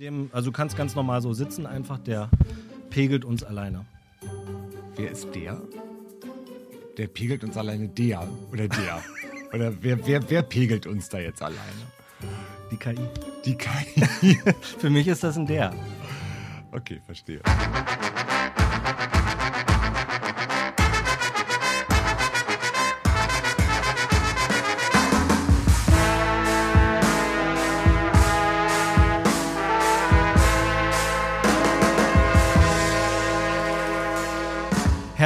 Dem, also du kannst ganz normal so sitzen, einfach der pegelt uns alleine. Wer ist der? Der pegelt uns alleine der oder der. oder wer, wer, wer pegelt uns da jetzt alleine? Die KI. Die KI. Für mich ist das ein der. Okay, verstehe.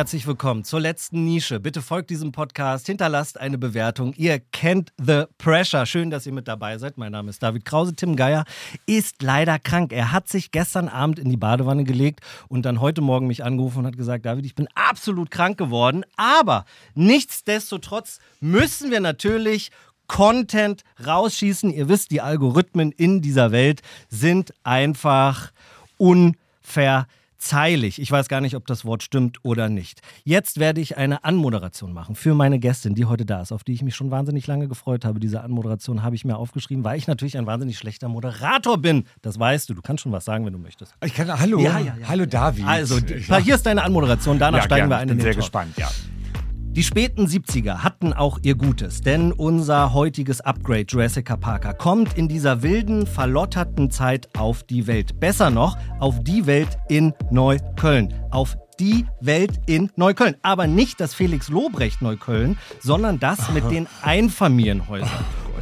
Herzlich willkommen zur letzten Nische. Bitte folgt diesem Podcast, hinterlasst eine Bewertung. Ihr kennt The Pressure. Schön, dass ihr mit dabei seid. Mein Name ist David Krause. Tim Geier ist leider krank. Er hat sich gestern Abend in die Badewanne gelegt und dann heute Morgen mich angerufen und hat gesagt, David, ich bin absolut krank geworden. Aber nichtsdestotrotz müssen wir natürlich Content rausschießen. Ihr wisst, die Algorithmen in dieser Welt sind einfach unfair zeilig. Ich weiß gar nicht, ob das Wort stimmt oder nicht. Jetzt werde ich eine Anmoderation machen für meine Gästin, die heute da ist, auf die ich mich schon wahnsinnig lange gefreut habe. Diese Anmoderation habe ich mir aufgeschrieben, weil ich natürlich ein wahnsinnig schlechter Moderator bin. Das weißt du. Du kannst schon was sagen, wenn du möchtest. Ich kann, hallo, Ja, ja, ja. hallo David. Also, hier ist deine Anmoderation. Danach steigen wir ein ich in bin den sehr Talk. gespannt, ja. Die späten 70er hatten auch ihr Gutes, denn unser heutiges Upgrade Jurassic Parker kommt in dieser wilden, verlotterten Zeit auf die Welt. Besser noch, auf die Welt in Neukölln. Auf die Welt in Neukölln. Aber nicht das Felix Lobrecht Neukölln, sondern das mit den Einfamilienhäusern.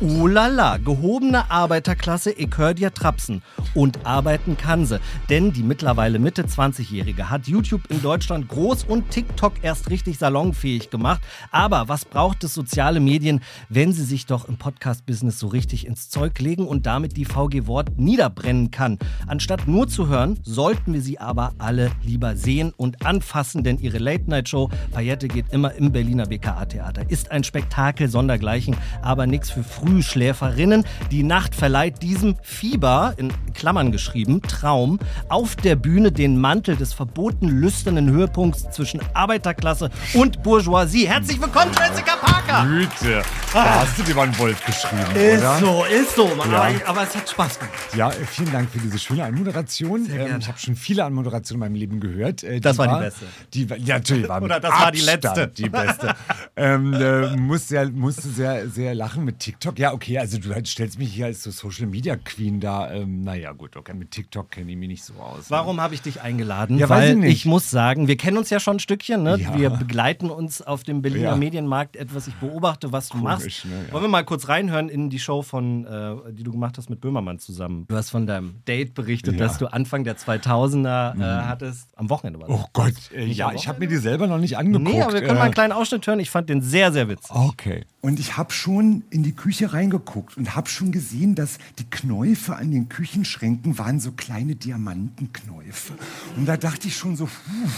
Oh la la, gehobene Arbeiterklasse, ich hör dir trapsen. Und arbeiten kann sie. Denn die mittlerweile Mitte 20-Jährige hat YouTube in Deutschland groß und TikTok erst richtig salonfähig gemacht. Aber was braucht es soziale Medien, wenn sie sich doch im Podcast-Business so richtig ins Zeug legen und damit die VG Wort niederbrennen kann? Anstatt nur zu hören, sollten wir sie aber alle lieber sehen und anfassen, denn ihre Late-Night-Show Paillette geht immer im Berliner BKA-Theater. Ist ein Spektakel sondergleichen, aber nichts für Frühschläferinnen. Die Nacht verleiht diesem Fieber, in Klammern geschrieben, Traum, auf der Bühne den Mantel des verboten lüsternen Höhepunkts zwischen Arbeiterklasse und Bourgeoisie. Herzlich willkommen, Jessica Parker! Güte. Da hast du dir mal einen Wolf geschrieben, Ist oder? so, ist so. Mann. Ja. Aber, aber es hat Spaß gemacht. Ja, äh, vielen Dank für diese schöne Anmoderation. Ähm, ich habe schon viele Anmoderationen in meinem Leben gehört. Äh, Das war die beste. Die, war- ja, natürlich war Oder das war die Abstand letzte. Die beste. ähm, äh, musste, sehr, musste sehr, sehr lachen mit TikTok. Ja, okay, also du halt stellst mich hier als so Social Media Queen da. Ähm, naja, gut, okay, mit TikTok kenne ich mich nicht so aus. ne? Warum habe ich dich eingeladen? Ja, weiß Weil ich nicht. muss sagen, wir kennen uns ja schon ein Stückchen. Ne? Ja. Wir begleiten uns auf dem Berliner Ja. Medienmarkt etwas. Ich beobachte, was du Komisch, machst. ne? Ja. Wollen wir mal kurz reinhören in die Show, von, äh, die du gemacht hast mit Böhmermann zusammen? Du hast von deinem Date berichtet, Ja. das du Anfang der 2000er äh, hattest. Am Wochenende war das. Oh Gott, äh, ja, ich habe mir die selber noch nicht angeguckt. Nee, aber wir können mal einen äh, kleinen Ausschnitt hören. Ich fand den sehr, sehr witzig. Okay. Und ich habe schon in die Küche reingeguckt und habe schon gesehen, dass die Knäufe an den Küchenschränken waren so kleine Diamantenknäufe. Und da dachte ich schon so, puh,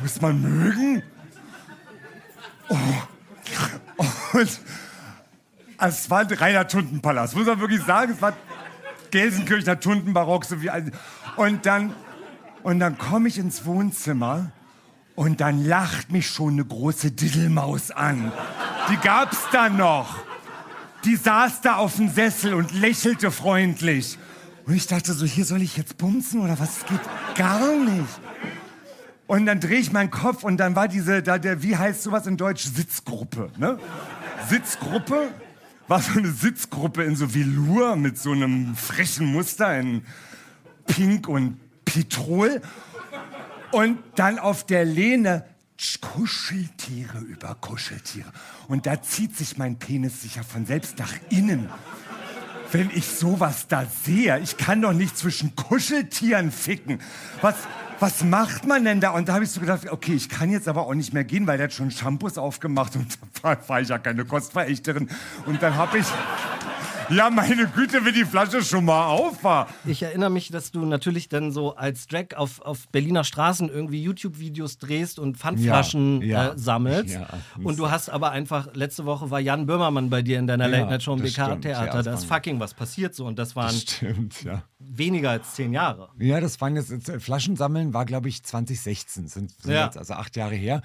muss man mögen? Oh. Und es war ein reiner Tuntenpalast, muss man wirklich sagen. Es war Gelsenkirchener Tuntenbarock. So wie, all- und dann, und dann komme ich ins Wohnzimmer und dann lacht mich schon eine große Diddelmaus an. Die gab's da noch. Die saß da auf dem Sessel und lächelte freundlich. Und ich dachte so, hier soll ich jetzt bumsen oder was? Das geht gar nicht. Und dann drehe ich meinen Kopf und dann war diese, da der, wie heißt sowas in Deutsch? Sitzgruppe, ne? Sitzgruppe war so eine Sitzgruppe in so Velour mit so einem frechen Muster in Pink und Petrol. Und dann auf der Lehne Kuscheltiere über Kuscheltiere. Und da zieht sich mein Penis sicher von selbst nach innen. Wenn ich sowas da sehe, ich kann doch nicht zwischen Kuscheltieren ficken. Was, was macht man denn da? Und da habe ich so gedacht, okay, ich kann jetzt aber auch nicht mehr gehen, weil der hat schon Shampoos aufgemacht und da war, war ich ja keine Kostverächterin. Und dann habe ich, ja meine Güte, wenn die Flasche schon mal auf war. Ich erinnere mich, dass du natürlich dann so als Drag auf, auf Berliner Straßen irgendwie YouTube-Videos drehst und Pfandflaschen Ja, ja. äh, sammelst. Ja, und du hast aber einfach, letzte Woche war Jan Böhmermann bei dir in deiner Late Night Show im das stimmt, BK-Theater. da das ist fucking was passiert so. Und das waren Stimmt, ja. weniger als zehn Jahre. Ja, das waren jetzt, jetzt äh, Flaschensammeln war, glaube ich, 2016, sind, sind jetzt also acht Jahre her.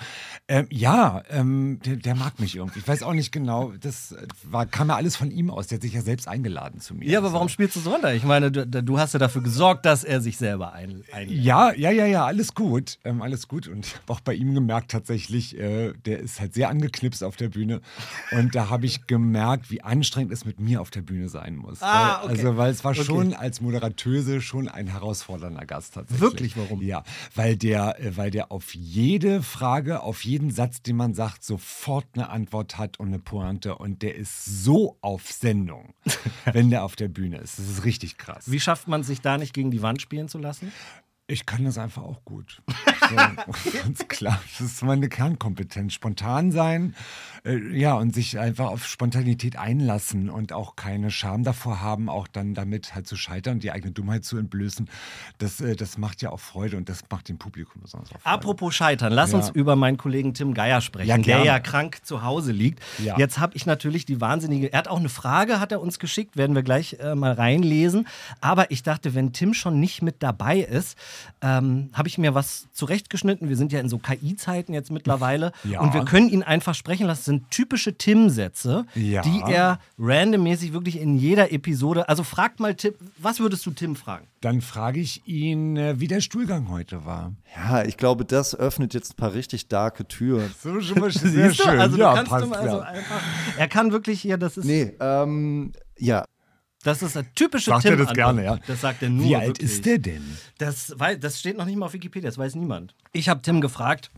Ähm, ja, ähm, der, der mag mich irgendwie. Ich weiß auch nicht genau, das äh, war, kam ja alles von ihm aus. Der hat sich ja selbst eingeladen zu mir. Ja, aber warum spielst du so runter? Ich meine, du, du hast ja dafür gesorgt, dass er sich selber ein, einlädt. Ja, ja, ja, ja, alles gut. Ähm, alles gut. Und ich habe auch bei ihm gemerkt, tatsächlich, äh, der ist halt sehr angeknipst auf der Bühne. Und da habe ich gemerkt, wie anstrengend es mit mir auf der Bühne sein muss. Ah, weil, okay. Also, weil es war Okay. schon als Moderatöse schon ein herausfordernder Gast tatsächlich. Wirklich? Warum? Ja, weil der, äh, weil der auf jede Frage, auf jeden Satz, den man sagt, sofort eine Antwort hat und eine Pointe. Und der ist so auf Sendung, wenn der auf der Bühne ist. Das ist richtig krass. Wie schafft man sich da nicht gegen die Wand spielen zu lassen? Ich kann das einfach auch gut. So, ganz klar. Das ist meine Kernkompetenz. Spontan sein, äh, ja, und sich einfach auf Spontanität einlassen und auch keine Scham davor haben, auch dann damit halt zu scheitern, die eigene Dummheit zu entblößen. Das, äh, das macht ja auch Freude und das macht dem Publikum besonders auch Freude. Apropos Scheitern, lass Ja. uns über meinen Kollegen Tim Geier sprechen, Ja, der ja krank zu Hause liegt. Ja. Jetzt habe ich natürlich die wahnsinnige, er hat auch eine Frage, hat er uns geschickt, werden wir gleich äh, mal reinlesen. Aber ich dachte, wenn Tim schon nicht mit dabei ist, ähm, habe ich mir was zurechtgeschnitten. Wir sind ja in so KI-Zeiten jetzt mittlerweile Ja. und wir können ihn einfach sprechen lassen. Das sind typische Tim-Sätze, Ja. die er randommäßig wirklich in jeder Episode, also fragt mal Tim, was würdest du Tim fragen? Dann frage ich ihn, äh, wie der Stuhlgang heute war. Ja, ich glaube, das öffnet jetzt ein paar richtig darke Türen. So schon mal sehr schön. Also ja, du kannst passt du mal also einfach, er kann wirklich hier, das ist Nee, ähm, ja. Das ist eine typische Sagt er tim das gerne, ja. Das sagt er nur. Wie alt wirklich. ist der denn? Das, wei- das steht noch nicht mal auf Wikipedia, das weiß niemand. Ich habe Tim gefragt,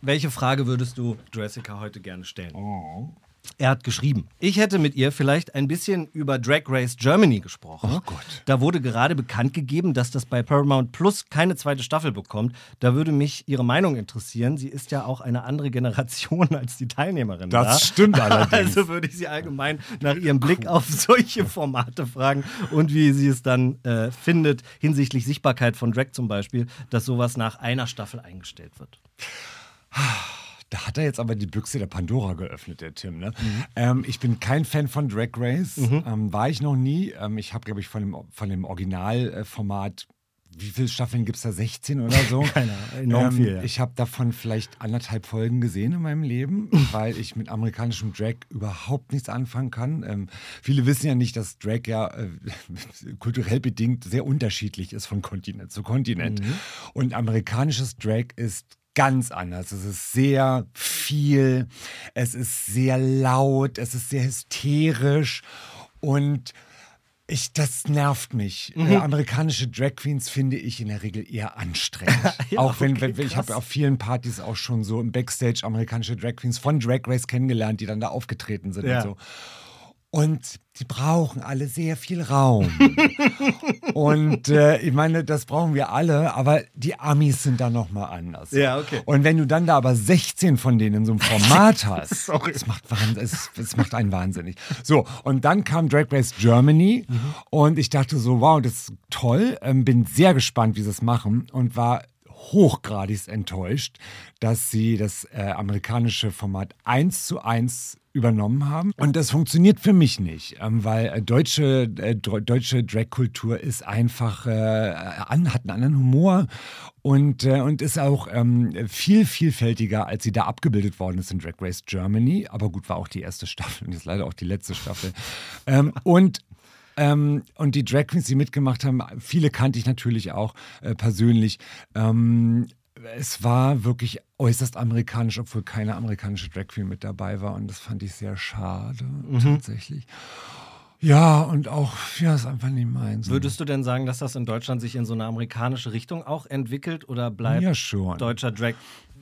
welche Frage würdest du Jessica heute gerne stellen? Oh. Er hat geschrieben, ich hätte mit ihr vielleicht ein bisschen über Drag Race Germany gesprochen. Oh Gott. Da wurde gerade bekannt gegeben, dass das bei Paramount Plus keine zweite Staffel bekommt. Da würde mich ihre Meinung interessieren. Sie ist ja auch eine andere Generation als die Teilnehmerin. Das da. stimmt allerdings. Also würde ich sie allgemein nach ihrem Blick auf solche Formate fragen und wie sie es dann äh, findet hinsichtlich Sichtbarkeit von Drag zum Beispiel, dass sowas nach einer Staffel eingestellt wird. Da hat er jetzt aber die Büchse der Pandora geöffnet, der Tim. Ne? Mhm. Ähm, ich bin kein Fan von Drag Race. Ähm, war ich noch nie. Ähm, ich habe, glaube ich, von dem, von dem Originalformat, wie viele Staffeln gibt es da? 16 oder so? Keine enorm ähm, viel, ja. Ich habe davon vielleicht anderthalb Folgen gesehen in meinem Leben, weil ich mit amerikanischem Drag überhaupt nichts anfangen kann. Ähm, viele wissen ja nicht, dass Drag ja äh, kulturell bedingt sehr unterschiedlich ist von Kontinent zu Kontinent. Mhm. Und amerikanisches Drag ist ganz anders. Es ist sehr viel, es ist sehr laut, es ist sehr hysterisch und ich, das nervt mich. Mhm. Äh, amerikanische Drag Queens finde ich in der Regel eher anstrengend. Ja, auch wenn, okay, wenn ich habe auf vielen Partys auch schon so im Backstage amerikanische Drag Queens von Drag Race kennengelernt, die dann da aufgetreten sind Ja. und so. Und die brauchen alle sehr viel Raum. und äh, ich meine, das brauchen wir alle, aber die Amis sind da nochmal anders. Ja, okay. Und wenn du dann da aber 16 von denen in so einem Format hast, Sorry. es macht, es, es macht einen wahnsinnig. So, und dann kam Drag Race Germany und ich dachte so, wow, das ist toll, ähm, bin sehr gespannt, wie sie es machen und war hochgradig enttäuscht, dass sie das äh, amerikanische Format eins zu eins übernommen haben. Und das funktioniert für mich nicht, ähm, weil äh, deutsche, äh, deutsche Drag-Kultur ist einfach, äh, an, hat einen anderen Humor und, äh, und ist auch ähm, viel vielfältiger, als sie da abgebildet worden ist in Drag Race Germany. Aber gut, war auch die erste Staffel und jetzt leider auch die letzte Staffel. ähm, und ähm, und die Drag Queens, die mitgemacht haben, viele kannte ich natürlich auch äh, persönlich. Ähm, es war wirklich äußerst amerikanisch, obwohl keine amerikanische Drag Queen mit dabei war. Und das fand ich sehr schade, tatsächlich. Ja, und auch, ja, ist einfach nicht meins. Würdest du denn sagen, dass das in Deutschland sich in so eine amerikanische Richtung auch entwickelt oder bleibt Ja, deutscher Drag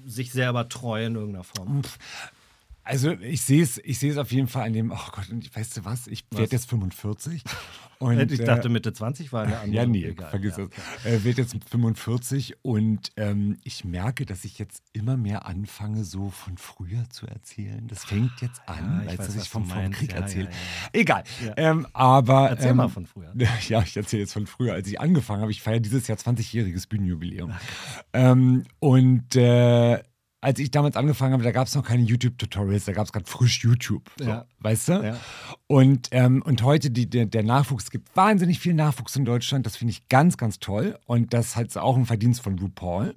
sich selber treu in irgendeiner Form? Also ich sehe es, ich sehe es auf jeden Fall an dem, oh Gott, und weißt du was, ich werde jetzt 45. Und, ich äh, dachte, Mitte 20 war eine andere. Ja, nee, Egal, vergiss ja, es. Äh, wird jetzt 45 und ähm, ich merke, dass ich jetzt immer mehr anfange, so von früher zu erzählen. Das fängt jetzt an, ich als dass ich vom, vom. Krieg Ja, ja, erzähle. ja. Egal. Ähm, aber. Erzähl ähm, mal von früher. Ja, ich erzähle jetzt von früher, als ich angefangen habe. Ich feiere dieses Jahr 20-jähriges Bühnenjubiläum. Ähm, und äh, als ich damals angefangen habe, da gab es noch keine YouTube-Tutorials, da gab es gerade frisch YouTube. So, Ja. Weißt du? Ja. Und, ähm, und heute die, der, der Nachwuchs, es gibt wahnsinnig viel Nachwuchs in Deutschland. Das finde ich ganz, ganz toll. Und das hat auch ein Verdienst von RuPaul.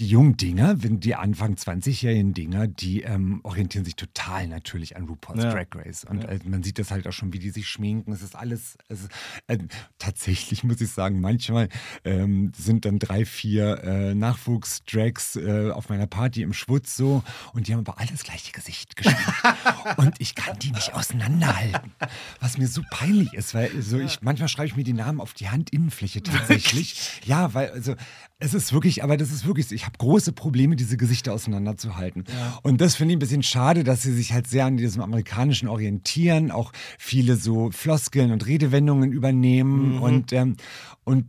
Die jungen Dinger, wenn die Anfang 20-jährigen Dinger, die ähm, orientieren sich total natürlich an RuPaul's Ja. Drag Race. Und äh, man sieht das halt auch schon, wie die sich schminken. Es ist alles, es ist, äh, tatsächlich muss ich sagen, manchmal ähm, sind dann drei, vier äh, Nachwuchs-Drags äh, auf meiner Party im Schwutz so und die haben aber alle das gleiche Gesicht geschminkt. und ich kann die nicht auseinanderhalten. Was mir so peinlich ist, weil so ich, manchmal schreibe ich mir die Namen auf die Handinnenfläche tatsächlich. ja, weil, also es ist wirklich, aber das ist wirklich, so, ich habe große Probleme, diese Gesichter auseinanderzuhalten. Und das finde ich ein bisschen schade, dass sie sich halt sehr an diesem amerikanischen orientieren, auch viele so Floskeln und Redewendungen übernehmen. Und, ähm, und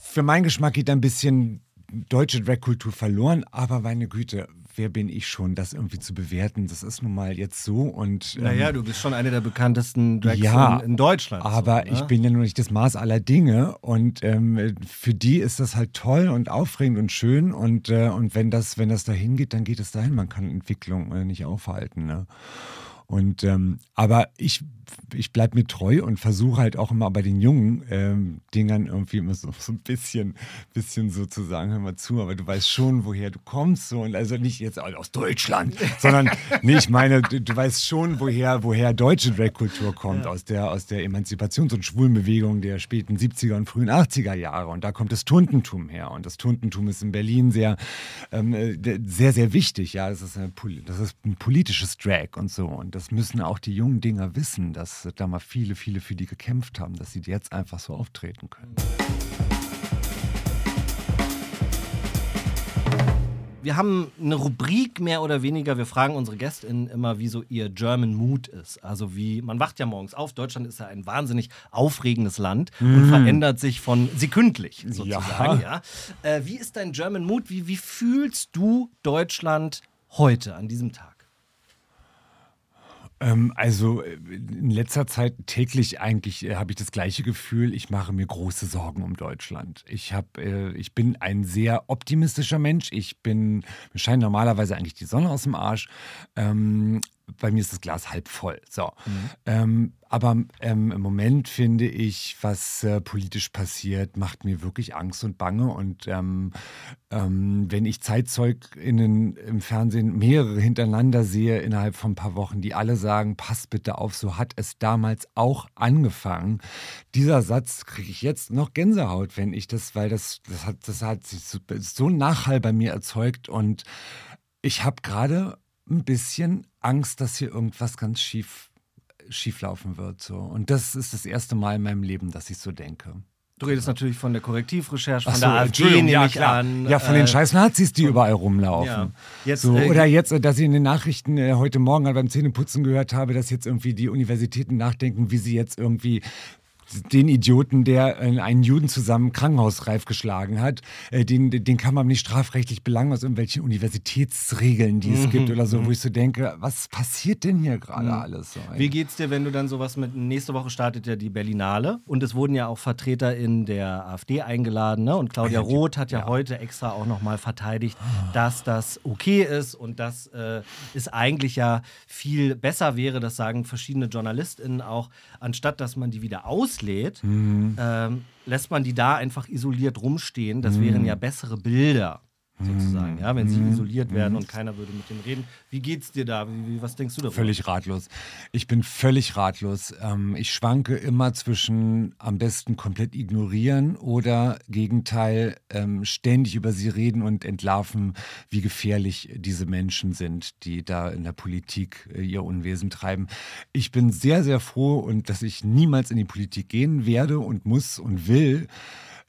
für meinen Geschmack geht da ein bisschen deutsche Drag-Kultur verloren, aber meine Güte, wer bin ich schon, das irgendwie zu bewerten? Das ist nun mal jetzt so und ähm, Naja, du bist schon einer der bekanntesten Drags Ja, in, in Deutschland. aber so, ich ne? bin ja nur nicht das Maß aller Dinge und ähm, für die ist das halt toll und aufregend und schön und, äh, und wenn das, wenn das dahin geht, dann geht es dahin. Man kann Entwicklung äh, nicht aufhalten. Ne? Und ähm, aber ich, ich bleibe mir treu und versuche halt auch immer bei den jungen ähm, Dingern irgendwie immer so, so ein bisschen, bisschen so zu sagen, hör mal zu, aber du weißt schon, woher du kommst. So, und also nicht jetzt aus Deutschland, sondern nee, ich meine, du, du weißt schon, woher, woher deutsche Drag-Kultur kommt, aus der, aus der Emanzipations- und Schwulenbewegung der späten 70er und frühen 80er Jahre. Und da kommt das Tuntentum her. Und das Tuntentum ist in Berlin sehr, ähm, äh, sehr, sehr wichtig. Ja, das ist, eine, das ist ein politisches Drag und so. Und das müssen auch die jungen Dinger wissen, dass da mal viele, viele für die gekämpft haben, dass sie jetzt einfach so auftreten können. Wir haben eine Rubrik mehr oder weniger. Wir fragen unsere GästInnen immer, wie so ihr German Mood ist. Also wie, man wacht ja morgens auf. Deutschland ist ja ein wahnsinnig aufregendes Land und verändert sich von sekündlich sozusagen. Ja. Äh, wie ist dein German Mood? Wie, wie fühlst du Deutschland heute, an diesem Tag? Ähm, also äh, in letzter Zeit täglich eigentlich äh, habe ich das gleiche Gefühl. Ich mache mir große Sorgen um Deutschland. Ich habe, äh, ich bin ein sehr optimistischer Mensch. Ich bin, mir scheint normalerweise eigentlich die Sonne aus dem Arsch. Ähm, bei mir ist das Glas halb voll. So. Ähm, aber ähm, im Moment finde ich, was äh, politisch passiert, macht mir wirklich Angst und Bange. Und ähm, ähm, wenn ich ZeitzeugInnen im Fernsehen mehrere hintereinander sehe innerhalb von ein paar Wochen, die alle sagen, pass bitte auf, so hat es damals auch angefangen. Dieser Satz kriege ich jetzt noch Gänsehaut, wenn ich das, weil das, das hat, das hat sich so, so einen Nachhall bei mir erzeugt und ich habe gerade ein bisschen Angst, dass hier irgendwas ganz schief, schief laufen wird. So. Und das ist das erste Mal in meinem Leben, dass ich so denke. Du redest natürlich von der Korrektivrecherche, von so, der AfD, ja, ich klar. an. Ja, von Äh, den scheiß Nazis, die überall rumlaufen. ja. Jetzt, so, äh, oder jetzt, äh, dass ich in den Nachrichten äh, heute Morgen halt beim Zähneputzen gehört habe, dass jetzt irgendwie die Universitäten nachdenken, wie sie jetzt irgendwie den Idioten, der äh, einen Juden zusammen krankenhausreif geschlagen hat, äh, den, den kann man nicht strafrechtlich belangen aus irgendwelchen Universitätsregeln, die es gibt oder so, wo ich so denke, was passiert denn hier gerade alles? So? Wie geht's dir, wenn du dann sowas mit. Nächste Woche startet ja die Berlinale und es wurden ja auch Vertreter in der AfD eingeladen. Ne? Und Claudia Roth hat ja, heute extra auch nochmal verteidigt, dass das okay ist und dass äh, es eigentlich ja viel besser wäre, das sagen verschiedene JournalistInnen auch, anstatt dass man die wieder auslädt, ähm, lässt man die da einfach isoliert rumstehen. Das wären ja bessere Bilder. Sozusagen, ja, wenn sie isoliert werden und keiner würde mit denen reden. Wie geht's dir da? Wie, wie, was denkst du darüber? Völlig ratlos. Ich bin völlig ratlos. Ähm, ich schwanke immer zwischen am besten komplett ignorieren oder Gegenteil ähm, ständig über sie reden und entlarven, wie gefährlich diese Menschen sind, die da in der Politik äh, ihr Unwesen treiben. Ich bin sehr, sehr froh und dass ich niemals in die Politik gehen werde und muss und will,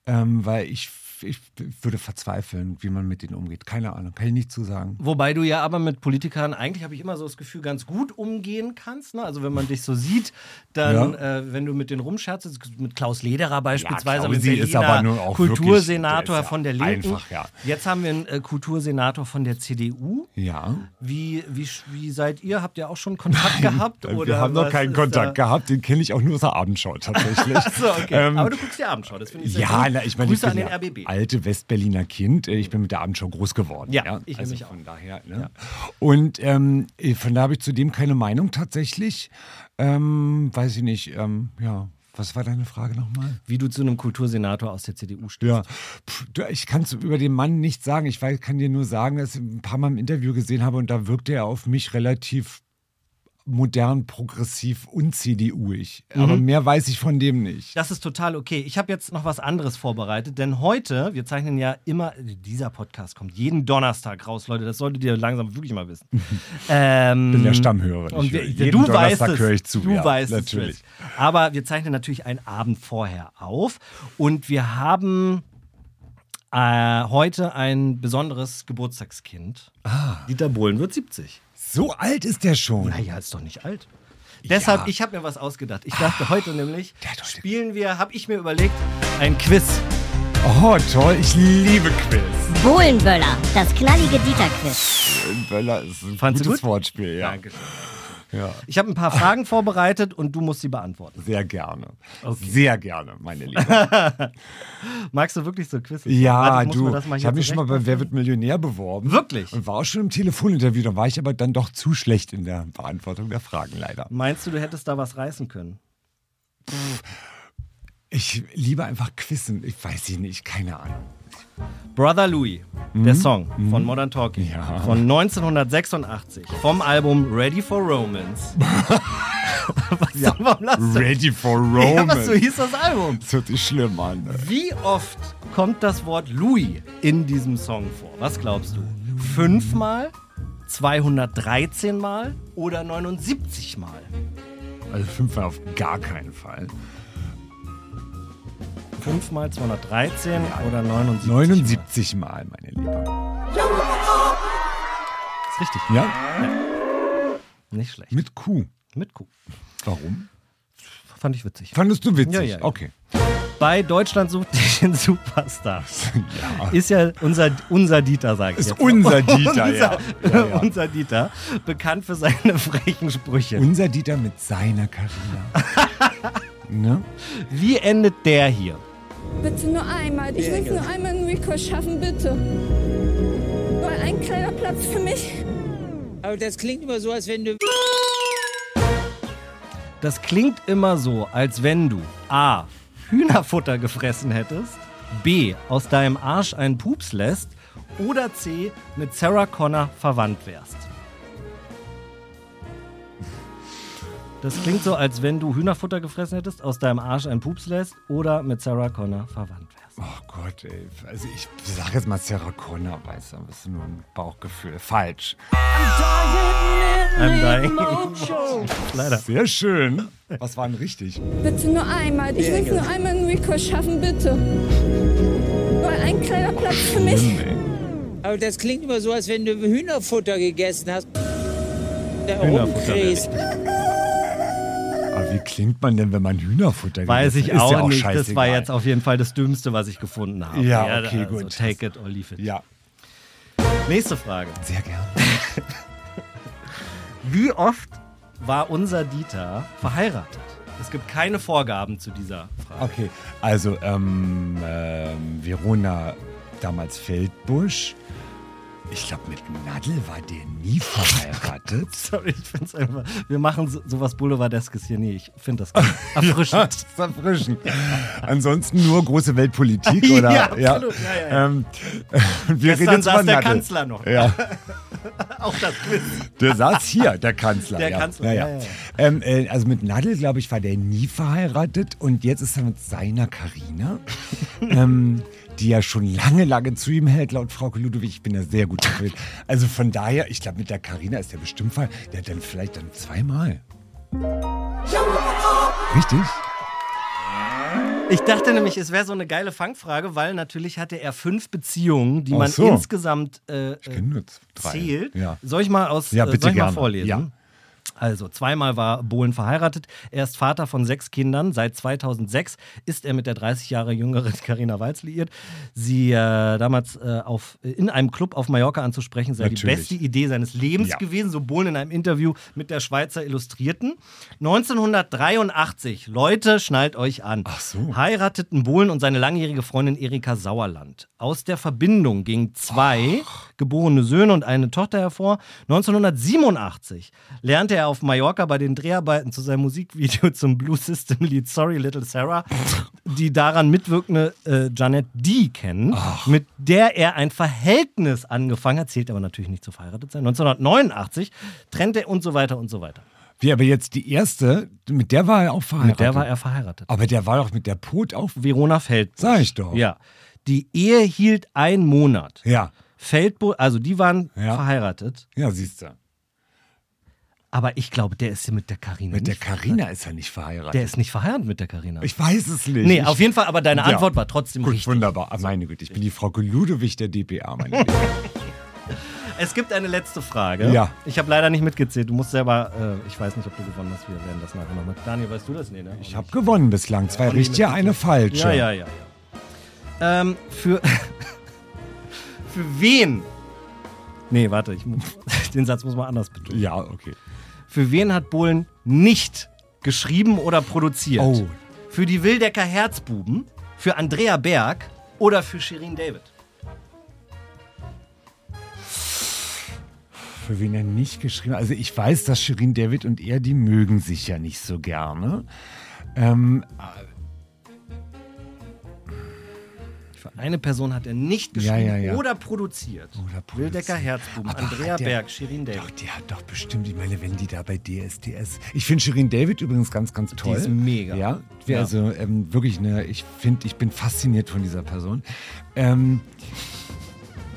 ähm, weil ich ich würde verzweifeln, wie man mit denen umgeht. Keine Ahnung, kann ich nicht zu sagen. Wobei du ja aber mit Politikern eigentlich, habe ich immer so das Gefühl, ganz gut umgehen kannst. Ne? Also wenn man dich so sieht, dann, äh, wenn du mit denen rumscherzt, mit Klaus Lederer beispielsweise, mit aber nun auch Kultursenator wirklich- der ja von der Linken. einfach, ja. Jetzt haben wir einen äh, Kultursenator von der CDU. Ja. Wie, wie, wie seid ihr? Habt ihr auch schon Kontakt gehabt? Wir oder haben noch keinen Kontakt da? gehabt, den kenne ich auch nur aus der Abendschau tatsächlich. Achso, okay. Ähm, aber du guckst die Abendschau, das finde ich sehr ja, gut. na, ich meine, Grüße ich an bin den ja, RBB. Alte Westberliner Kind. Äh, Ich bin mit der Abendshow groß geworden. Ja, ich also nämlich von daher. Ne? Und ähm, von da habe ich zudem keine Meinung tatsächlich. Ähm, weiß ich nicht. Ähm, ja, was war deine Frage nochmal? Wie du zu einem Kultursenator aus der CDU stehst. Ja, Pff, ich kann es über den Mann nicht sagen. Ich kann dir nur sagen, dass ich ein paar Mal im Interview gesehen habe und da wirkte er auf mich relativ modern, progressiv und CDU-ig. Aber mehr weiß ich von dem nicht. Das ist total okay. Ich habe jetzt noch was anderes vorbereitet, denn heute, wir zeichnen ja immer, dieser Podcast kommt jeden Donnerstag raus, Leute, das solltet ihr langsam wirklich mal wissen. ähm, Ich bin der Stammhörer. Und wir, jeden du weißt Donnerstag es. höre ich zu. Du ja, weißt natürlich. es. Aber wir zeichnen natürlich einen Abend vorher auf und wir haben äh, heute ein besonderes Geburtstagskind. Ah. Dieter Bohlen wird 70. So alt ist der schon. Naja, ist doch nicht alt. Deshalb, ich habe mir was ausgedacht. Ich dachte heute nämlich, spielen wir, habe ich mir überlegt, ein Quiz. Oh, toll. Ich liebe Quiz. Bohlenböller, das knallige Dieter-Quiz. Böller ist ein Fandst gutes gut? Wortspiel, ja. Dankeschön. Ja. Ich habe ein paar Fragen vorbereitet und du musst sie beantworten. Sehr gerne. Sehr gerne, meine Liebe. Magst du wirklich so Quiz? Ja, ich du. ich habe mich schon mal bei Wer wird Millionär beworben. Wirklich? Und war auch schon im Telefoninterview. Da war ich aber dann doch zu schlecht in der Beantwortung der Fragen, leider. Meinst du, du hättest da was reißen können? Ich liebe einfach Quizzen. Ich weiß ich nicht, keine Ahnung. Brother Louis, der Song von Modern Talking Mhm. Ja. von 1986 vom Album Ready for Romance. was, ja. Ready for Ja, was so Romance. hieß das Album? Das hört sich schlimm an. Wie oft kommt das Wort Louis in diesem Song vor? Was glaubst du? Fünfmal, 213 Mal oder 79 Mal? Also fünfmal auf gar keinen Fall. Fünfmal, 213 oder 79? 79 Mal, meine Liebe. Mal. Ist richtig. Ja? Nicht schlecht. Mit Q. Mit Kuh. Warum? Fand ich witzig. Fandest du witzig? Ja, ja, ja. Okay. Bei Deutschland sucht den Superstar. Ja. Ist ja unser, unser Dieter, sage ich Ist jetzt. unser Dieter, unser, ja. Ja, ja. unser Dieter, bekannt für seine frechen Sprüche. Unser Dieter mit seiner Karina. ne? Wie endet der hier? Bitte nur einmal. Ich will es nur einmal in Rico schaffen, bitte. Nur ein kleiner Platz für mich. Aber das klingt immer so, als wenn du. Das klingt immer so, als wenn du A. Hühnerfutter gefressen hättest, B. aus deinem Arsch einen Pups lässt oder C. mit Sarah Connor verwandt wärst. Das klingt so, als wenn du Hühnerfutter gefressen hättest, aus deinem Arsch einen Pups lässt oder mit Sarah Connor verwandt wärst. Oh Gott, ey. Also ich sage jetzt mal Sarah Connor, weißt du, aber es ist nur ein Bauchgefühl. Falsch. I'm dying. Leider. Sehr schön. Was war denn richtig? Bitte nur einmal. Ich will es nur einmal in Rico schaffen, bitte. Nur ein kleiner Platz für mich. Aber das klingt immer so, als wenn du Hühnerfutter gegessen hast. Da Hühnerfutter. Aber wie klingt man denn, wenn man Hühnerfutter Weiß gegessen ich auch, ja nicht. Das war scheißegal. jetzt auf jeden Fall das Dümmste, was ich gefunden habe. Ja, okay, also gut. Take it or leave it. Ja, Nächste Frage. sehr gern. Wie oft war unser Dieter verheiratet? Es gibt keine Vorgaben zu dieser Frage. Okay, also ähm, ähm, Verona damals Feldbusch. Ich glaube, mit Nadel war der nie verheiratet. Sorry, ich finde es einfach. Wir machen so, sowas Boulevardeskes hier nie. Ich finde das erfrischend. Das ist erfrischend. Ansonsten nur große Weltpolitik, oder? Ja, absolut. Ja, ja, ja. Ähm, wir Gestern reden jetzt saß über der Nadel. Kanzler noch. Ja, Auch das Quiz. der saß hier, der Kanzler. Der ja. Kanzler, Ja, ja, ja. ja, ja. Ähm, äh, also mit Nadel, glaube ich, war der nie verheiratet und jetzt ist er mit seiner Karina. ähm, die ja schon lange, lange zu ihm hält, laut Frau Ludwig. Ich bin da sehr gut informiert. Also von daher, ich glaube, mit der Karina ist der bestimmt Fall. Der hat dann vielleicht dann zweimal. Richtig? Ich dachte nämlich, es wäre so eine geile Fangfrage, weil natürlich hatte er fünf Beziehungen, die man so. insgesamt äh, Ich kenne nur drei. zählt. Ja. Soll ich mal aus Ja, äh, bitte soll ich mal gerne. vorlesen? Ja. Also zweimal war Bohlen verheiratet. Er ist Vater von sechs Kindern. Seit 2006 ist er mit der 30 Jahre jüngeren Carina Walz liiert. Sie äh, damals äh, auf, in einem Club auf Mallorca anzusprechen, sei die Natürlich. beste Idee seines Lebens Ja. gewesen. So Bohlen in einem Interview mit der Schweizer Illustrierten. 1983, Leute, schnallt euch an. Ach so. Heirateten Bohlen und seine langjährige Freundin Erika Sauerland. Aus der Verbindung gingen zwei geborene Söhne und eine Tochter hervor. 1987 lernte er auf Mallorca bei den Dreharbeiten zu seinem Musikvideo zum Blue System Lied Sorry Little Sarah die daran mitwirkende äh, Janet D kennen, mit der er ein Verhältnis angefangen hat, zählt aber natürlich nicht zu verheiratet sein. 1989 trennte er und so weiter und so weiter. Wie aber jetzt die erste, mit der war er auch verheiratet. Mit der war er verheiratet. aber der war doch mit der Pot auf. Verona Feldbusch. Sag ich doch. Ja. Die Ehe hielt einen Monat. Ja. Feldbusch, also die waren Ja. verheiratet. Ja, siehst du. Aber ich glaube, der ist ja mit der Karina. Mit der Carina ist er nicht verheiratet. Der ist nicht verheiratet mit der Karina. ich weiß es nicht. Nee, auf jeden Fall, aber deine Ja. Antwort war trotzdem Gut, richtig. wunderbar. Ah, meine Güte, ich bin die Frau Ludowig der DPA, meine Güte. Es gibt eine letzte Frage. Ja. Ich habe leider nicht mitgezählt. Du musst selber, äh, ich weiß nicht, ob du gewonnen hast. Wir werden das nachher nochmal. Daniel, weißt du das? Nee, ne? Ich habe gewonnen bislang. Zwei richtige, eine falsche. Ja, ja, ja. ja. Ähm, für, für wen? Nee, warte, ich, den Satz muss man anders betonen. Ja, okay. Für wen hat Bohlen nicht geschrieben oder produziert? Oh. Für die Wildecker Herzbuben, für Andrea Berg oder für Shirin David? Für wen er nicht geschrieben hat. Also ich weiß, dass Shirin David und er, die mögen sich ja nicht so gerne. Ähm, eine Person hat er nicht Ja, geschrieben ja, ja. oder produziert. Oder produziert. Wildecker Herzbuben, Aber Andrea der- Berg, Shirin David. Doch, die hat doch bestimmt, ich meine, wenn die da bei DSDS. Ich finde Shirin David übrigens ganz, ganz toll. ist mega. Ja, Ja. also ähm, wirklich eine, ich finde, ich bin fasziniert von dieser Person. Ähm,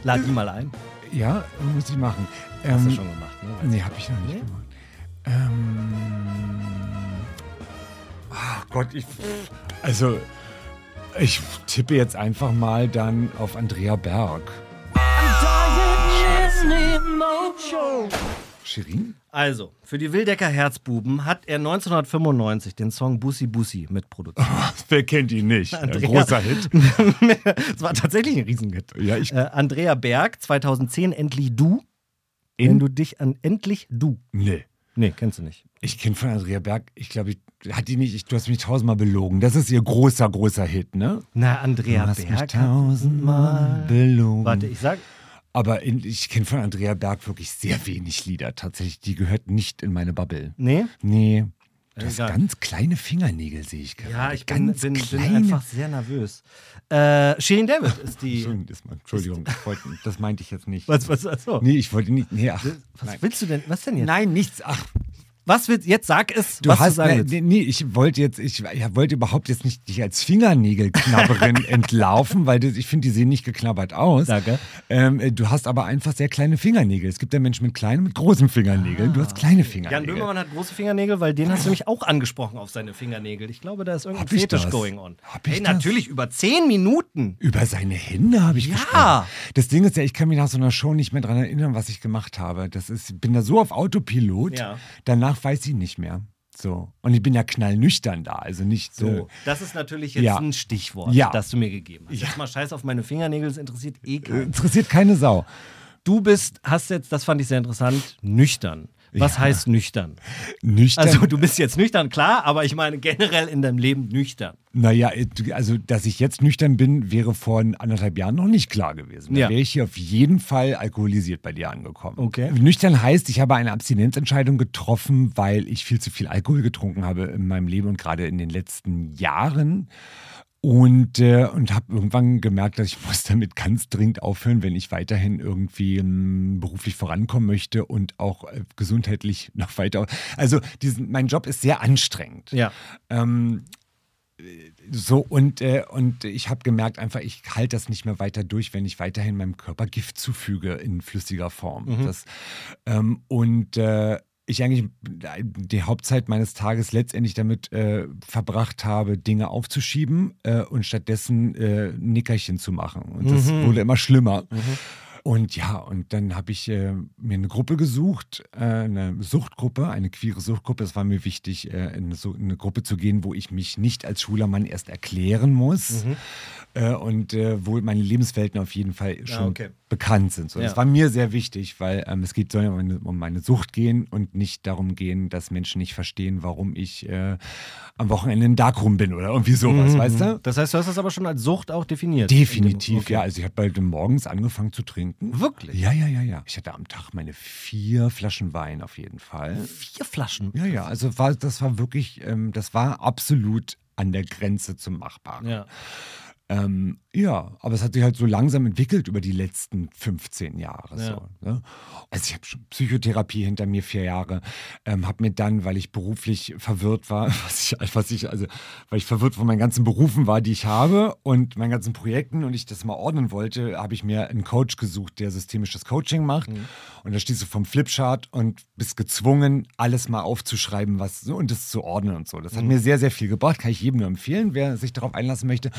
Lad die mal ein. ja, muss ich machen. Hast Ähm, du schon gemacht, ne? Nee, habe ich noch nicht gemacht. Ähm, ach Gott, ich. Also, ich tippe jetzt einfach mal dann auf Andrea Berg. Shirin? Also, für die Wildecker Herzbuben hat er 1995 den Song Bussi Bussi mitproduziert. Wer kennt ihn nicht? Ein Andrea- großer Hit. Es war tatsächlich ein Riesenhit. Ja, ich. Äh, Andrea Berg, 2010 Endlich Du. Wenn du dich an Endlich Du. Nee. Nee, kennst du nicht. Ich kenne von Andrea Berg, ich glaube, ich, hat die nicht, ich, du hast mich tausendmal belogen. Das ist ihr großer, großer Hit, ne? Na, Andrea Du hast mich Berg. hat- tausendmal belogen. Warte, ich sag. Aber in, ich kenne von Andrea Berg wirklich sehr wenig Lieder. Tatsächlich, die gehört nicht in meine Bubble. Nee? Nee. Du hast Egal. ganz kleine Fingernägel, sehe ich gerade. Ja, ich bin, bin, bin einfach sehr nervös. Äh, Shirin David ist die. Entschuldigung, ich wollte, das meinte ich jetzt nicht. Was, was, achso. Nee, ich wollte nicht. Nee, ach, Was nein. willst du denn? Was denn jetzt? Nein, nichts. Ach, Was willst Jetzt sag es, du was hast. du sagen nee, ich wollte jetzt, ich, ich wollte überhaupt jetzt nicht dich als Fingernägelknabberin entlaufen, weil das, ich finde, die sehen nicht geknabbert aus. Danke. Ähm, äh, du hast aber einfach sehr kleine Fingernägel. Es gibt ja Menschen mit kleinen und mit großen Fingernägeln. Du hast kleine Jan Fingernägel. Böhmermann hat große Fingernägel, weil den hast du mich auch angesprochen auf seine Fingernägel. Ich glaube, da ist irgendein Hab ich Fetisch das? going on. Hab ich hey, das? natürlich, über zehn Minuten. Über seine Hände habe ich Ja. gesprochen. Das Ding ist ja, ich kann mich nach so einer Show nicht mehr daran erinnern, was ich gemacht habe. Das ist, bin da so auf Autopilot, Ja. danach weiß ich nicht mehr. So. Und ich bin ja knallnüchtern da, also nicht so. So, das ist natürlich jetzt Ja. ein Stichwort, Ja. das du mir gegeben hast. Jetzt mal scheiß auf meine Fingernägel, das interessiert eh Äh, keinen. Interessiert keine Sau. Du bist, hast jetzt, das fand ich sehr interessant, nüchtern. Was Ja. heißt nüchtern? Nüchtern. Also du bist jetzt nüchtern, klar, aber ich meine generell in deinem Leben nüchtern. naja, also dass ich jetzt nüchtern bin, wäre vor anderthalb Jahren noch nicht klar gewesen. Da Ja. wäre ich hier auf jeden Fall alkoholisiert bei dir angekommen. Okay. Nüchtern heißt, ich habe eine Abstinenzentscheidung getroffen, weil ich viel zu viel Alkohol getrunken habe in meinem Leben und gerade in den letzten Jahren. Und, äh, und habe irgendwann gemerkt, dass ich muss damit ganz dringend aufhören, wenn ich weiterhin irgendwie ähm, beruflich vorankommen möchte und auch äh, gesundheitlich noch weiter. Also diesen, mein Job ist sehr anstrengend. Ja. Ähm, so, und, äh, und ich habe gemerkt, einfach, ich halte das nicht mehr weiter durch, wenn ich weiterhin meinem Körper Gift zufüge in flüssiger Form. Das, ähm, und äh, ich eigentlich die Hauptzeit meines Tages letztendlich damit äh, verbracht habe, Dinge aufzuschieben äh, und stattdessen äh, Nickerchen zu machen. Und das wurde immer schlimmer. Und ja, und dann habe ich äh, mir eine Gruppe gesucht, äh, eine Suchtgruppe, eine queere Suchtgruppe. Es war mir wichtig, äh, in so eine Gruppe zu gehen, wo ich mich nicht als schwuler Mann erst erklären muss Mhm. äh, und äh, wo meine Lebenswelten auf jeden Fall schon okay. bekannt sind. So, Ja. Das war mir sehr wichtig, weil ähm, es geht soll ja um meine, um meine Sucht gehen und nicht darum gehen, dass Menschen nicht verstehen, warum ich äh, am Wochenende in Darkroom bin oder irgendwie sowas, weißt du? Das heißt, du hast das aber schon als Sucht auch definiert. Definitiv, Okay. ja. Also ich habe bald morgens angefangen zu trinken. Wirklich? Ja, ja, ja, ja. Ich hatte am Tag meine vier Flaschen Wein auf jeden Fall. Vier Flaschen. Ja, ja. Also war, das war wirklich, ähm, das war absolut an der Grenze zum Machbaren. Ja. Ähm, ja, aber es hat sich halt so langsam entwickelt über die letzten 15 Jahre. Ja. So, ne? Also ich habe schon Psychotherapie hinter mir, vier Jahre. Ähm, habe mir dann, weil ich beruflich verwirrt war, was ich, was ich, also weil ich verwirrt von meinen ganzen Berufen war, die ich habe und meinen ganzen Projekten und ich das mal ordnen wollte, habe ich mir einen Coach gesucht, der systemisches Coaching macht. Und da stehst du vom Flipchart und bist gezwungen, alles mal aufzuschreiben, was so und das zu ordnen und so. Das hat mir sehr, sehr viel gebracht. Kann ich jedem nur empfehlen, wer sich darauf einlassen möchte.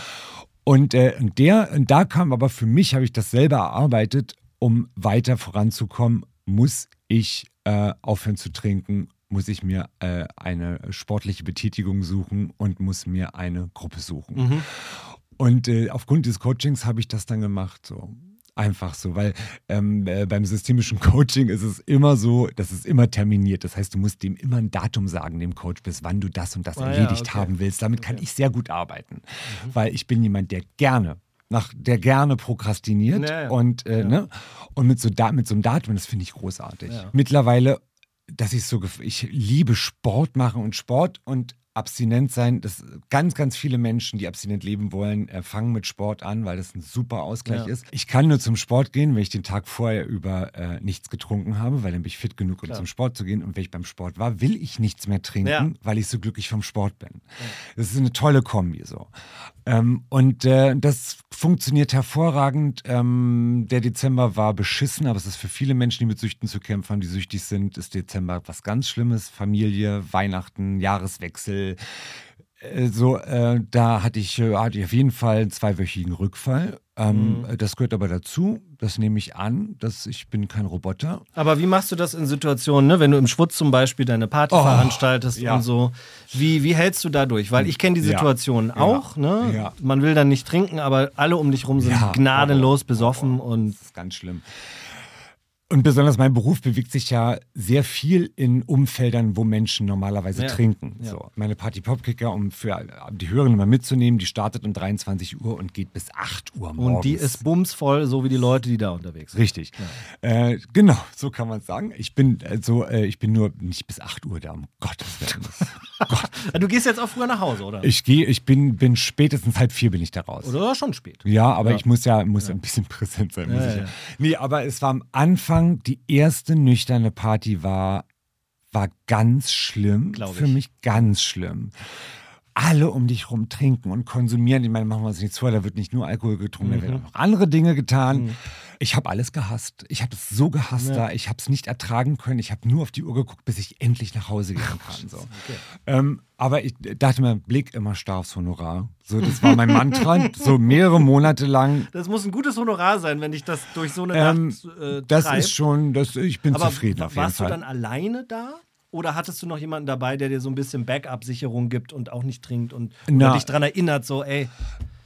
Und, äh, und der, und da kam aber für mich, habe ich das selber erarbeitet, um weiter voranzukommen, muss ich äh, aufhören zu trinken, muss ich mir äh, eine sportliche Betätigung suchen und muss mir eine Gruppe suchen. Und äh, aufgrund des Coachings habe ich das dann gemacht. So. Einfach so, weil ähm, äh, beim systemischen Coaching ist es immer so, das ist immer terminiert. Das heißt, du musst dem immer ein Datum sagen, dem Coach, bis wann du das und das Ah ja, erledigt okay. haben willst. Damit kann ich sehr gut arbeiten, weil ich bin jemand, der gerne nach der gerne prokrastiniert Ja, ja. und äh, ne und mit so da, mit so einem Datum, das finde ich großartig. Ja. Mittlerweile, dass ich so ich liebe Sport machen und Sport und abstinent sein, das ganz, ganz viele Menschen, die abstinent leben wollen, äh, fangen mit Sport an, weil das ein super Ausgleich Ja. ist. Ich kann nur zum Sport gehen, wenn ich den Tag vorher über äh, nichts getrunken habe, weil dann bin ich fit genug, um zum Sport zu gehen. Und wenn ich beim Sport war, will ich nichts mehr trinken, Ja. weil ich so glücklich vom Sport bin. Das ist eine tolle Kombi so. Ähm, und äh, das funktioniert hervorragend. Ähm, der Dezember war beschissen, aber es ist für viele Menschen, die mit Süchten zu kämpfen haben, die süchtig sind, ist Dezember was ganz Schlimmes. Familie, Weihnachten, Jahreswechsel. Äh, So, äh, da hatte ich, äh, hatte ich auf jeden Fall einen zweiwöchigen Rückfall. Ähm, Mhm. Das gehört aber dazu. Das nehme ich an. Dass ich bin kein Roboter. Aber wie machst du das in Situationen, ne? wenn du im Schwutz zum Beispiel deine Party Oh, veranstaltest ja. und so? Wie, wie hältst du da durch? Weil ich kenne die. Situation Ja. auch. Ne? Ja. Man will dann nicht trinken, aber alle um dich rum sind gnadenlos Oh, oh, besoffen oh, und Das ist ganz schlimm. Und besonders mein Beruf bewegt sich ja sehr viel in Umfeldern, wo Menschen normalerweise Ja. trinken. Ja. So, meine Party Popkicker, um für die Hörerinnen mal mitzunehmen, die startet um 23 Uhr und geht bis 8 Uhr morgens. und die ist bumsvoll, so wie die Leute, die da unterwegs sind. Richtig. Äh, genau, so kann man es sagen. Ich bin also, äh, ich bin nur nicht bis 8 Uhr da, um Gottes Willen. Du gehst jetzt auch früher nach Hause, oder? Ich gehe, ich bin, bin spätestens halb vier bin ich da raus. oder schon spät. Ja, aber ich muss ja, muss ein bisschen präsent sein. Muss Ja, ja. ja. Nee, aber es war am Anfang, die erste nüchterne Party war, war ganz schlimm. Glaub Für ich. mich ganz schlimm. Alle um dich rum trinken und konsumieren. Ich meine, machen wir uns nichts vor, da wird nicht nur Alkohol getrunken, da Mhm. werden auch noch andere Dinge getan. Ich habe alles gehasst. Ich habe es so gehasst da. Ich habe es nicht ertragen können. Ich habe nur auf die Uhr geguckt, bis ich endlich nach Hause gehen kann. So. Ähm, aber ich dachte mir, Blick immer starr aufs Honorar. So, das war mein Mantra. so mehrere Monate lang. Das muss ein gutes Honorar sein, wenn dich das durch so eine Ähm, Nacht äh, das ist schon, das, ich bin Aber zufrieden auf jeden warst Fall. du dann alleine da? Oder hattest du noch jemanden dabei, der dir so ein bisschen Backup-Sicherung gibt und auch nicht trinkt und dich daran erinnert, so, ey,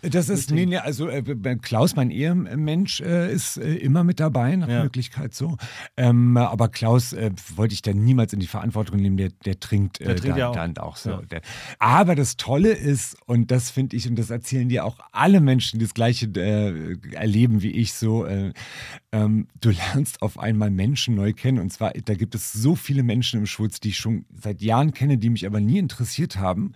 Das ist, nee, nee, also äh, Klaus, mein Ehemensch, äh, ist äh, immer mit dabei, nach Ja. Möglichkeit so. Ähm, aber Klaus äh, wollte ich dann niemals in die Verantwortung nehmen, der, der trinkt, äh, Der trinkt dann, ja auch. dann auch so. Ja. Der, aber das Tolle ist, und das finde ich, und das erzählen dir auch alle Menschen, die das Gleiche äh, erleben wie ich so, äh, ähm, du lernst auf einmal Menschen neu kennen. Und zwar, da gibt es so viele Menschen im Schwutz, die ich schon seit Jahren kenne, die mich aber nie interessiert haben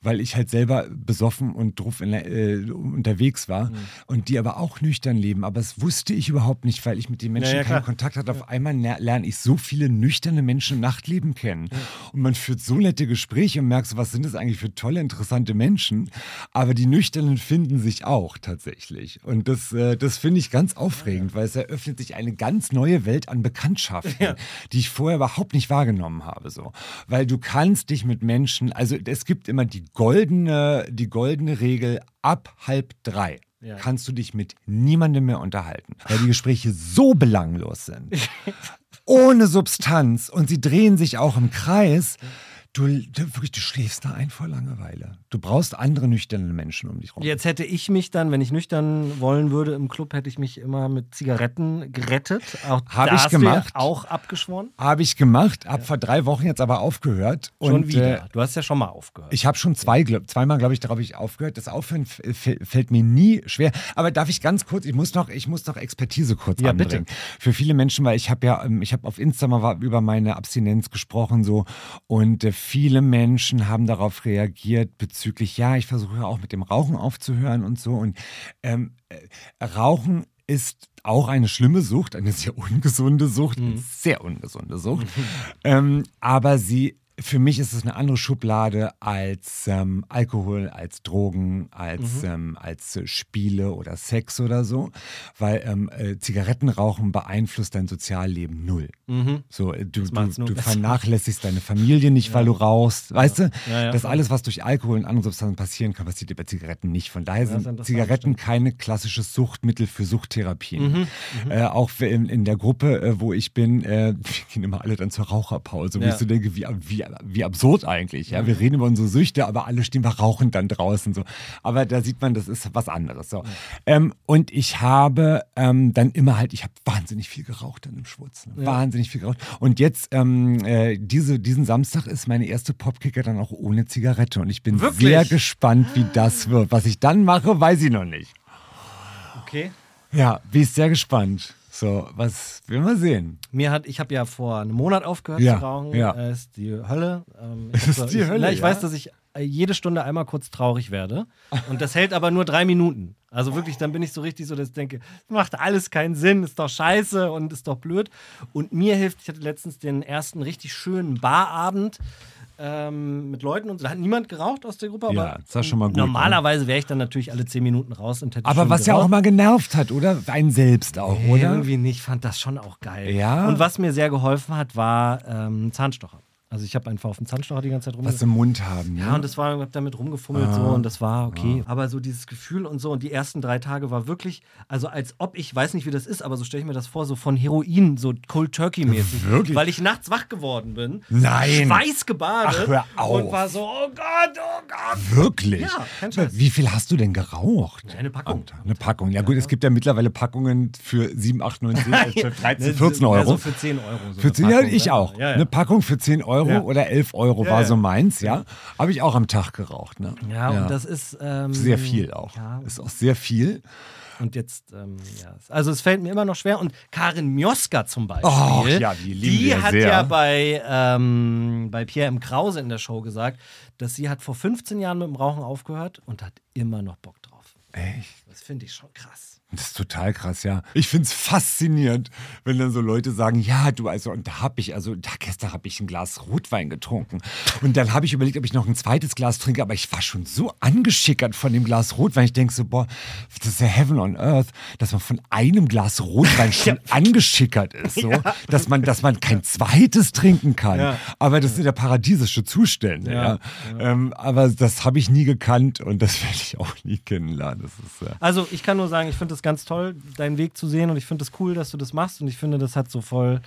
weil ich halt selber besoffen und drauf in, äh, unterwegs Mhm. war und die aber auch nüchtern leben. Aber das wusste ich überhaupt nicht, weil ich mit den Menschen Ja, ja, keinen klar. Kontakt hatte. Auf einmal ner- lerne ich so viele nüchterne Menschen im Nachtleben kennen. Und man führt so nette Gespräche und merkt so, was sind das eigentlich für tolle, interessante Menschen. Aber die Nüchternen finden sich auch tatsächlich. Und das, äh, das finde ich ganz aufregend, weil es eröffnet sich eine ganz neue Welt an Bekanntschaften, die ich vorher überhaupt nicht wahrgenommen habe. So. Weil du kannst dich mit Menschen, also es gibt immer die goldene, die goldene Regel ab halb drei. Ja. kannst du dich mit niemandem mehr unterhalten, weil die Gespräche so belanglos sind. Ohne Substanz und sie drehen sich auch im Kreis. Du, du, wirklich, du schläfst da ein vor Langeweile. Du brauchst andere nüchterne Menschen um dich rum. Jetzt hätte ich mich dann, wenn ich nüchtern wollen würde im Club, hätte ich mich immer mit Zigaretten gerettet. Auch Hab da ich ja gemacht. auch abgeschworen. Habe ich gemacht, habe vor drei Wochen jetzt aber aufgehört. Schon und, wieder. Äh, du hast ja schon mal aufgehört. ich habe schon zwei, glaub, zweimal, glaube ich, darauf ich aufgehört. Das Aufhören fällt mir nie schwer. Aber darf ich ganz kurz, ich muss noch, ich muss noch Expertise kurz Ja, anbringen. bitte. Für viele Menschen, weil ich habe ja, ähm, ich habe auf Insta mal über meine Abstinenz gesprochen so und äh, viele Menschen haben darauf reagiert bezüglich, ja, ich versuche auch mit dem Rauchen aufzuhören und so und ähm, äh, Rauchen ist auch eine schlimme Sucht, eine sehr ungesunde Sucht, eine sehr ungesunde Sucht. ähm, aber sie, für mich ist es eine andere Schublade als ähm, Alkohol, als Drogen, als, ähm, als Spiele oder Sex oder so, weil ähm, äh, Zigarettenrauchen beeinflusst dein Sozialleben null. So, äh, du, du, du vernachlässigst deine Familie nicht, weil du rauchst. Weißt du, Ja, ja. das alles, was durch Alkohol und andere Substanzen passieren kann, passiert bei Zigaretten nicht. Von daher sind Zigaretten keine klassisches Suchtmittel für Suchttherapien. Äh, auch in, in der Gruppe, äh, wo ich bin, äh, wir gehen immer alle dann zur Raucherpause, wo Ja. ich so denke, wie, wie, wie absurd eigentlich. Ja? Wir reden über unsere Süchte, aber alle stehen wir rauchen dann draußen. So. Aber da sieht man, das ist was anderes. So. Ähm, und ich habe ähm, dann immer halt, ich habe wahnsinnig viel geraucht dann im Schwutz. Ne? Wahnsinnig viel geraucht. Und jetzt, ähm, äh, diese, diesen Samstag ist meine erste Popkicker dann auch ohne Zigarette. Und ich bin Wirklich? sehr gespannt, wie das wird. Was ich dann mache, weiß ich noch nicht. okay. Ja, bin ich sehr gespannt. So, was will man sehen? Mir hat, ich habe ja vor einem Monat aufgehört Ja, zu rauchen. ja. Äh, ist die Hölle. Ähm, Es ist also die ich, Hölle, na, Ich ja. weiß, dass ich äh, jede Stunde einmal kurz traurig werde. Und das hält aber nur drei Minuten. Also wirklich, dann bin ich so richtig so, dass ich denke, macht alles keinen Sinn, ist doch scheiße und ist doch blöd. Und mir hilft, ich hatte letztens den ersten richtig schönen Barabend. Ähm, mit Leuten und so. Da hat niemand geraucht aus der Gruppe, Ja, aber ja schon mal gut, normalerweise wäre ich dann natürlich alle zehn Minuten raus und hätte Aber was ja geraucht. auch immer genervt hat, oder? Einen selbst auch, Nee, oder? Irgendwie nicht. Ich fand das schon auch geil. Ja. Und was mir sehr geholfen hat, war ähm, Zahnstocher. Also ich habe einfach auf dem Zahnstocher die ganze Zeit Was rumgefummelt. im Mund haben. Ja, und das war, ich damit rumgefummelt so und das war okay. Aber so dieses Gefühl und so und die ersten drei Tage war wirklich, also als ob ich, weiß nicht wie das ist, aber so stelle ich mir das vor, so von Heroin, so Cold Turkey mäßig. Wirklich? Weil ich nachts wach geworden bin. Nein. Schweißgebadet. Ach, hör auf. Und war so, oh Gott, oh Gott. Wirklich? Ja, kein Scheiß. Wie viel hast du denn geraucht? Eine Packung. Eine Packung. Ja, gut, es gibt ja mittlerweile Packungen für 7, 8, 9, 10, 11, 12, 13, 14 Ja, Euro. so für 10 Euro. So Für eine 10, ja, Packung, ich ne? auch. Ja, ja. Eine Packung für 10 Euro Ja. oder 11 Euro Ja, war so meins, ja. Habe ich auch am Tag geraucht. Ne? Ja, und das ist. Ähm, Sehr viel auch. Ja, Ist auch sehr viel. und jetzt, ähm, ja. Also, es fällt mir immer noch schwer. Und Karin Mioska zum Beispiel. Oh, ja, die lieben die wir hat sehr. ja bei, ähm, bei Pierre M. Krause in der Show gesagt, dass sie hat vor 15 Jahren mit dem Rauchen aufgehört und hat immer noch Bock drauf. Echt? Das finde ich schon krass. Das ist total krass, ja. Ich finde es faszinierend, wenn dann so Leute sagen, ja, du, also, und da habe ich, also, da gestern habe ich ein Glas Rotwein getrunken. Und dann habe ich überlegt, ob ich noch ein zweites Glas trinke, aber ich war schon so angeschickert von dem Glas Rotwein. Ich denke so, boah, das ist ja Heaven on Earth, dass man von einem Glas Rotwein schon angeschickert ist, so, dass man, dass man kein zweites trinken kann. Ja. Aber das sind ja paradiesische Zustände, ja. Ja, Ähm, aber das habe ich nie gekannt und das werde ich auch nie kennenlernen. Das ist, äh, Also, ich kann nur sagen, ich finde es ganz toll, deinen Weg zu sehen und ich finde es cool, dass du das machst und ich finde, das hat so voll.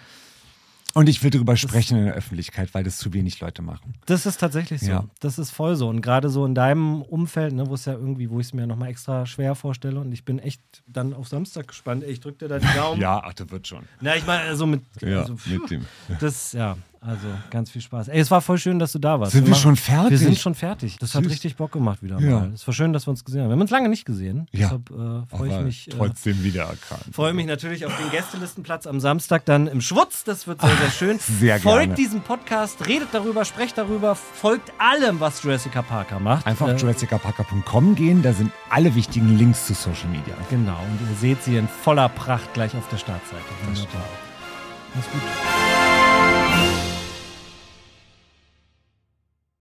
Und ich will darüber sprechen in der Öffentlichkeit, weil das zu wenig Leute machen. Das ist tatsächlich so. Ja. Das ist voll so. Und gerade so in deinem Umfeld, ne, wo es ja irgendwie, wo ich es mir nochmal extra schwer vorstelle und ich bin echt dann auf Samstag gespannt. Ey, ich drück dir da die Daumen. Ja, ach, das wird schon. Na, ich meine, also mit. Ja, also, mit dem. Das, ja, also ganz viel Spaß. Ey, es war voll schön, dass du da warst. Sind wir machen- schon fertig? Wir sind schon fertig. Das hat Süß. richtig Bock gemacht wieder Ja. mal. Es war schön, dass wir uns gesehen haben. Wir haben uns lange nicht gesehen. Ja. Deshalb äh, freue ich mich. Äh, trotzdem wiedererkannt. Freue mich natürlich auf den Gästelistenplatz am Samstag dann im Schwutz. Das wird sehr, sehr schön. Sehr folgt gerne. diesem Podcast, redet darüber, sprecht darüber, folgt allem, was Jurassic Parker macht. Einfach Äh, auf jurassicaparker.com gehen, da sind alle wichtigen Links zu Social Media. Genau, und ihr seht sie in voller Pracht gleich auf der Startseite. Wunderbar. Mach's gut.